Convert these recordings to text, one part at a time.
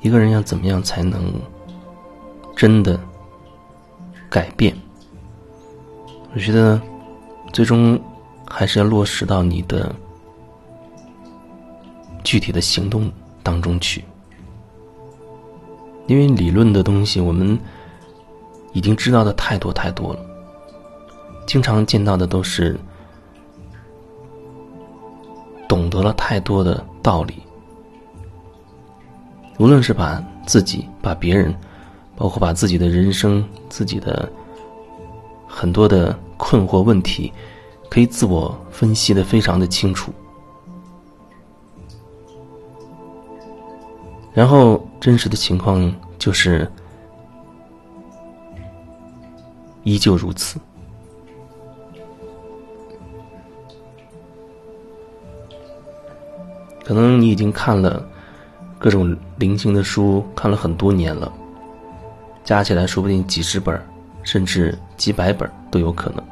一个人要怎么样才能真的改变？我觉得最终还是要落实到你的具体的行动当中去，因为理论的东西我们已经知道的太多太多了，经常见到的都是懂得了太多的道理，无论是把自己、把别人，包括把自己的人生、自己的。很多的困惑问题，可以自我分析的非常的清楚，然后真实的情况就是依旧如此。可能你已经看了各种灵性的书，看了很多年了，加起来说不定几十本甚至几百本都有可能。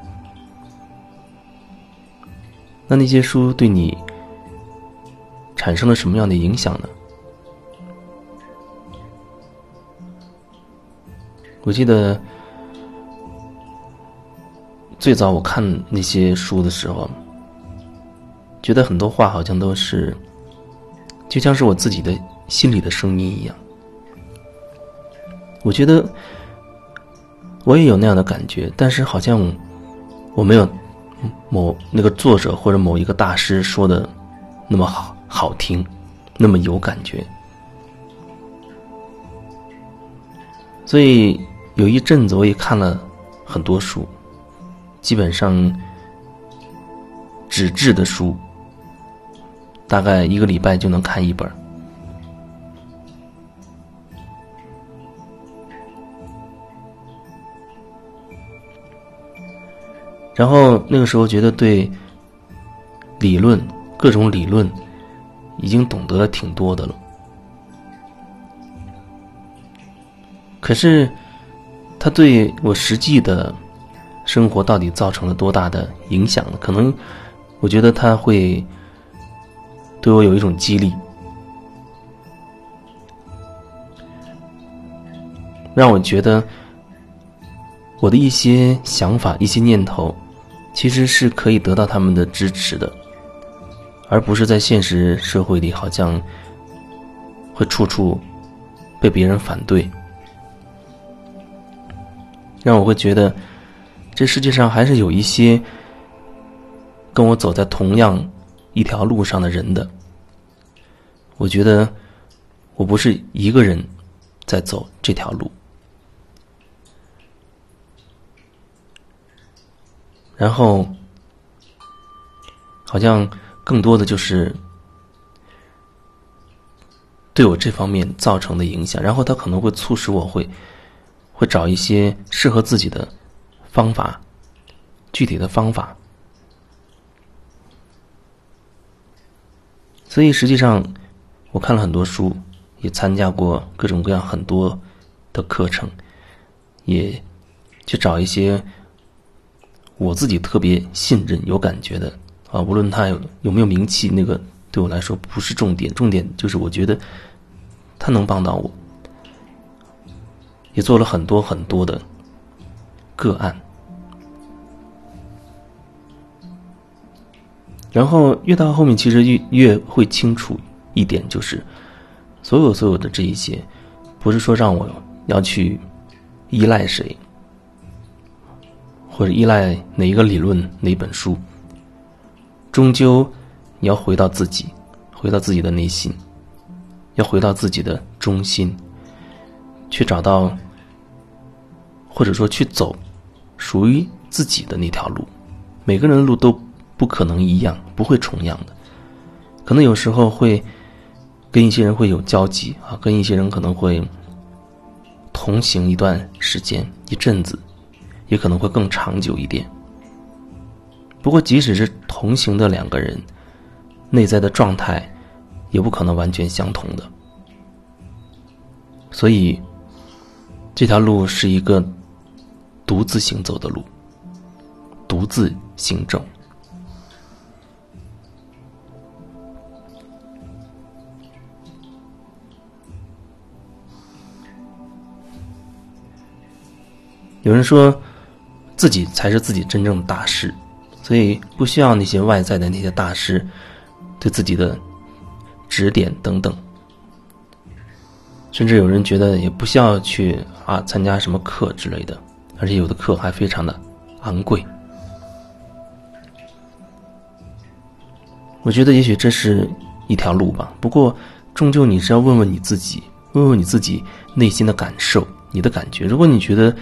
那那些书对你产生了什么样的影响呢？我记得最早我看那些书的时候，觉得很多话好像都是就像是我自己的心里的声音一样。我觉得。我也有那样的感觉，但是好像我没有某那个作者或者某一个大师说的那么好好听，那么有感觉。所以有一阵子我也看了很多书，基本上纸质的书，大概一个礼拜就能看一本。然后那个时候觉得对理论各种理论已经懂得了挺多的了，可是他对我实际的生活到底造成了多大的影响呢？可能我觉得他会对我有一种激励，让我觉得我的一些想法、一些念头。其实是可以得到他们的支持的，而不是在现实社会里好像会处处被别人反对，让我会觉得这世界上还是有一些跟我走在同样一条路上的人的。我觉得我不是一个人在走这条路。然后，好像更多的就是对我这方面造成的影响，然后他可能会促使我会会找一些适合自己的方法，具体的方法。所以实际上，我看了很多书，也参加过各种各样很多的课程，也去找一些。我自己特别信任、有感觉的啊，无论他有有没有名气，那个对我来说不是重点，重点就是我觉得他能帮到我，也做了很多很多的个案，然后越到后面，其实越越会清楚一点，就是所有所有的这一些，不是说让我要去依赖谁。或者依赖哪一个理论、哪本书，终究你要回到自己，回到自己的内心，要回到自己的中心，去找到，或者说去走属于自己的那条路。每个人的路都不可能一样，不会重样的。可能有时候会跟一些人会有交集啊，跟一些人可能会同行一段时间、一阵子。也可能会更长久一点。不过即使是同行的两个人内在的状态也不可能完全相同的。所以这条路是一个独自行走的路独自行走有人说自己才是自己真正的大师，所以不需要那些外在的那些大师对自己的指点等等。甚至有人觉得也不需要去啊参加什么课之类的，而且有的课还非常的昂贵。我觉得也许这是一条路吧，不过终究你是要问问你自己，问问你自己内心的感受，你的感觉。如果你觉得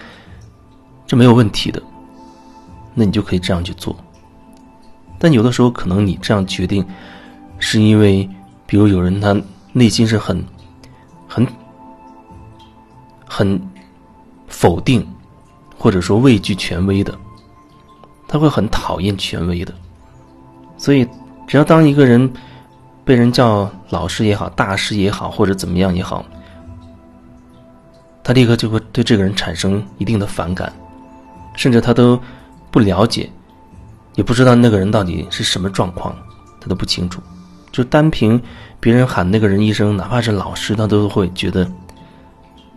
这没有问题的，那你就可以这样去做。但有的时候，可能你这样决定，是因为，比如有人他内心是很、很、很否定，或者说畏惧权威的，他会很讨厌权威的，所以。只要当一个人被人叫老师也好、大师也好，或者怎么样也好，他立刻就会对这个人产生一定的反感，甚至他都不了解，也不知道那个人到底是什么状况，他都不清楚。就单凭别人喊那个人一声，哪怕是老师，他都会觉得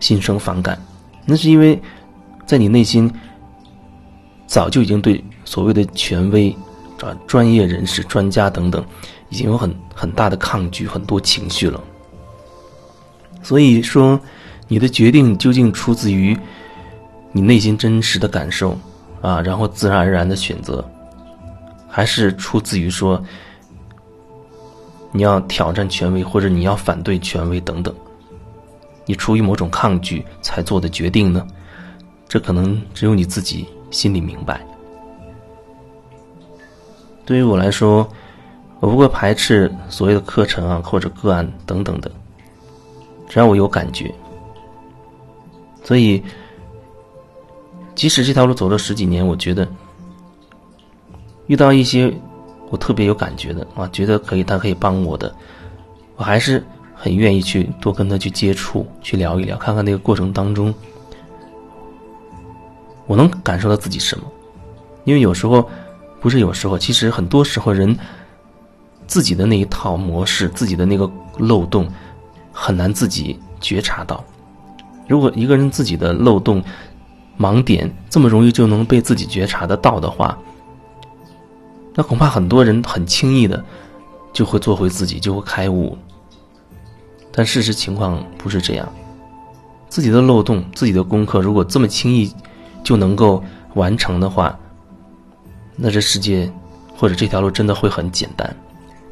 心生反感。那是因为在你内心早就已经对所谓的权威。啊，专业人士、专家等等，已经有很很大的抗拒，很多情绪了。所以说，你的决定究竟出自于你内心真实的感受啊，然后自然而然的选择，还是出自于说你要挑战权威，或者你要反对权威等等，你出于某种抗拒才做的决定呢？这可能只有你自己心里明白。对于我来说，我不会排斥所谓的课程啊，或者个案等等的，只要我有感觉。所以，即使这条路走了十几年，我觉得遇到一些我特别有感觉的啊，觉得可以，他可以帮我的，我还是很愿意去多跟他去接触，去聊一聊，看看那个过程当中我能感受到自己什么，因为有时候。不是有时候，其实很多时候人自己的那一套模式，自己的那个漏洞，很难自己觉察到。如果一个人自己的漏洞、盲点这么容易就能被自己觉察得到的话，那恐怕很多人很轻易的就会做回自己，就会开悟。但事实情况不是这样，自己的漏洞、自己的功课，如果这么轻易就能够完成的话。那这世界，或者这条路真的会很简单，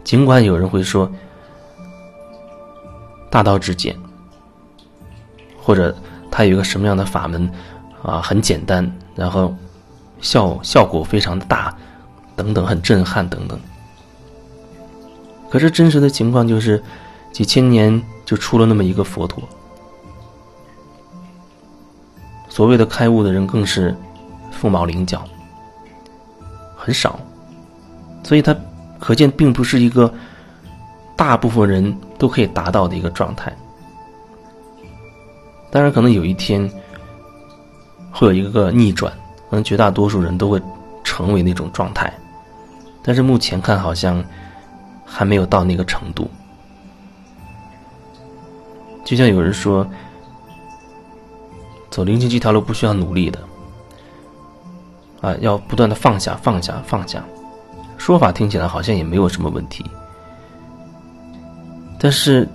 尽管有人会说大道至简，或者他有一个什么样的法门啊，很简单，然后效效果非常的大，等等，很震撼等等。可是真实的情况就是，几千年就出了那么一个佛陀，所谓的开悟的人更是凤毛麟角。很少，所以他可见并不是一个大部分人都可以达到的一个状态。当然，可能有一天会有一个逆转，可能绝大多数人都会成为那种状态，但是目前看好像还没有到那个程度。就像有人说，走灵性这条路不需要努力的。啊，要不断的放下，放下，放下。说法听起来好像也没有什么问题，但是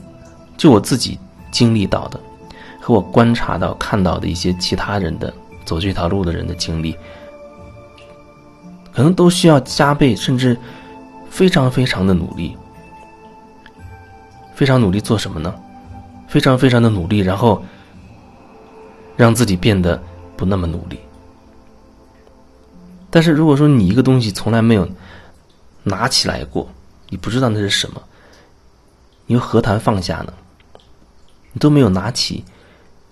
就我自己经历到的，和我观察到、看到的一些其他人的走这条路的人的经历，可能都需要加倍，甚至非常非常的努力，非常努力做什么呢？非常非常的努力，然后让自己变得不那么努力。但是如果说你一个东西从来没有拿起来过，你不知道那是什么，你又何谈放下呢？你都没有拿起，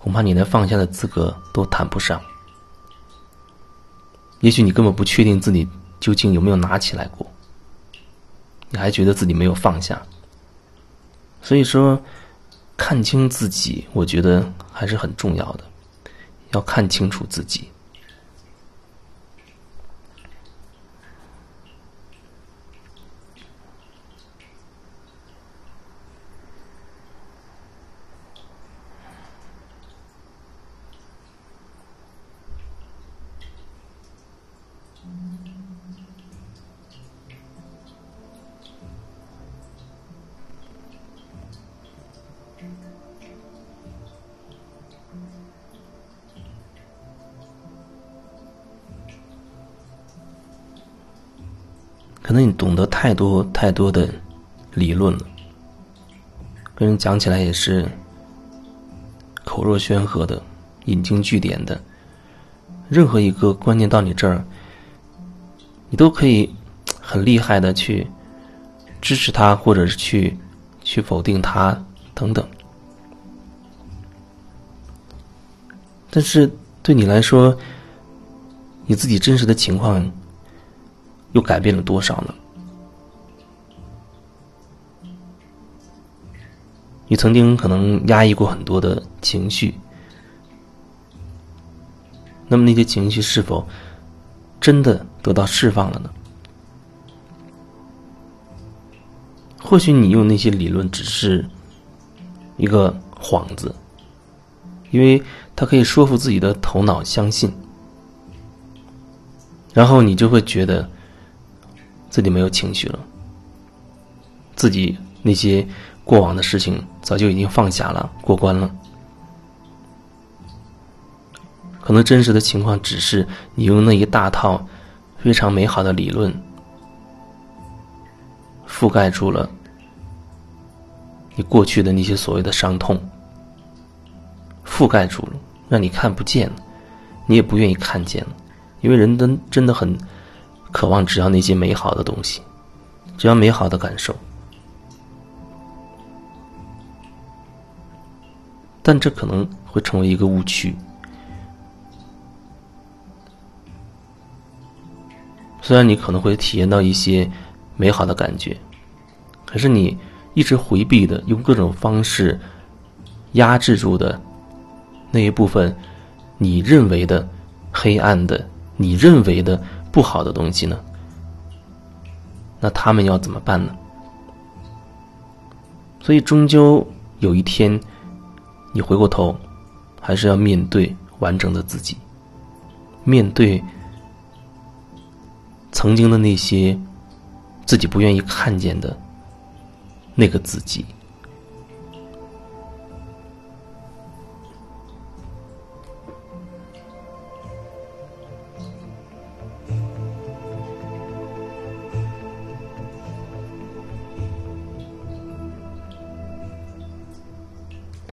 恐怕你连放下的资格都谈不上。也许你根本不确定自己究竟有没有拿起来过，你还觉得自己没有放下。所以说，看清自己，我觉得还是很重要的，要看清楚自己。那你懂得太多太多的理论了，跟人讲起来也是口若悬河的，引经据典的。任何一个观念到你这儿，你都可以很厉害的去支持他，或者是去去否定他等等。但是对你来说，你自己真实的情况又改变了多少呢？你曾经可能压抑过很多的情绪，那么那些情绪是否真的得到释放了呢？或许你用那些理论只是一个幌子，因为它可以说服自己的头脑相信。然后你就会觉得自己没有情绪了，自己那些过往的事情早就已经放下了，过关了。可能真实的情况只是你用那一大套非常美好的理论覆盖住了你过去的那些所谓的伤痛，覆盖住了，让你看不见，你也不愿意看见。因为人真真的很渴望，只要那些美好的东西，只要美好的感受，但这可能会成为一个误区。虽然你可能会体验到一些美好的感觉，可是你一直回避的，用各种方式压制住的那一部分，你认为的黑暗的。你认为的不好的东西呢？那他们要怎么办呢？所以，终究有一天，你回过头，还是要面对完整的自己，面对曾经的那些自己不愿意看见的那个自己。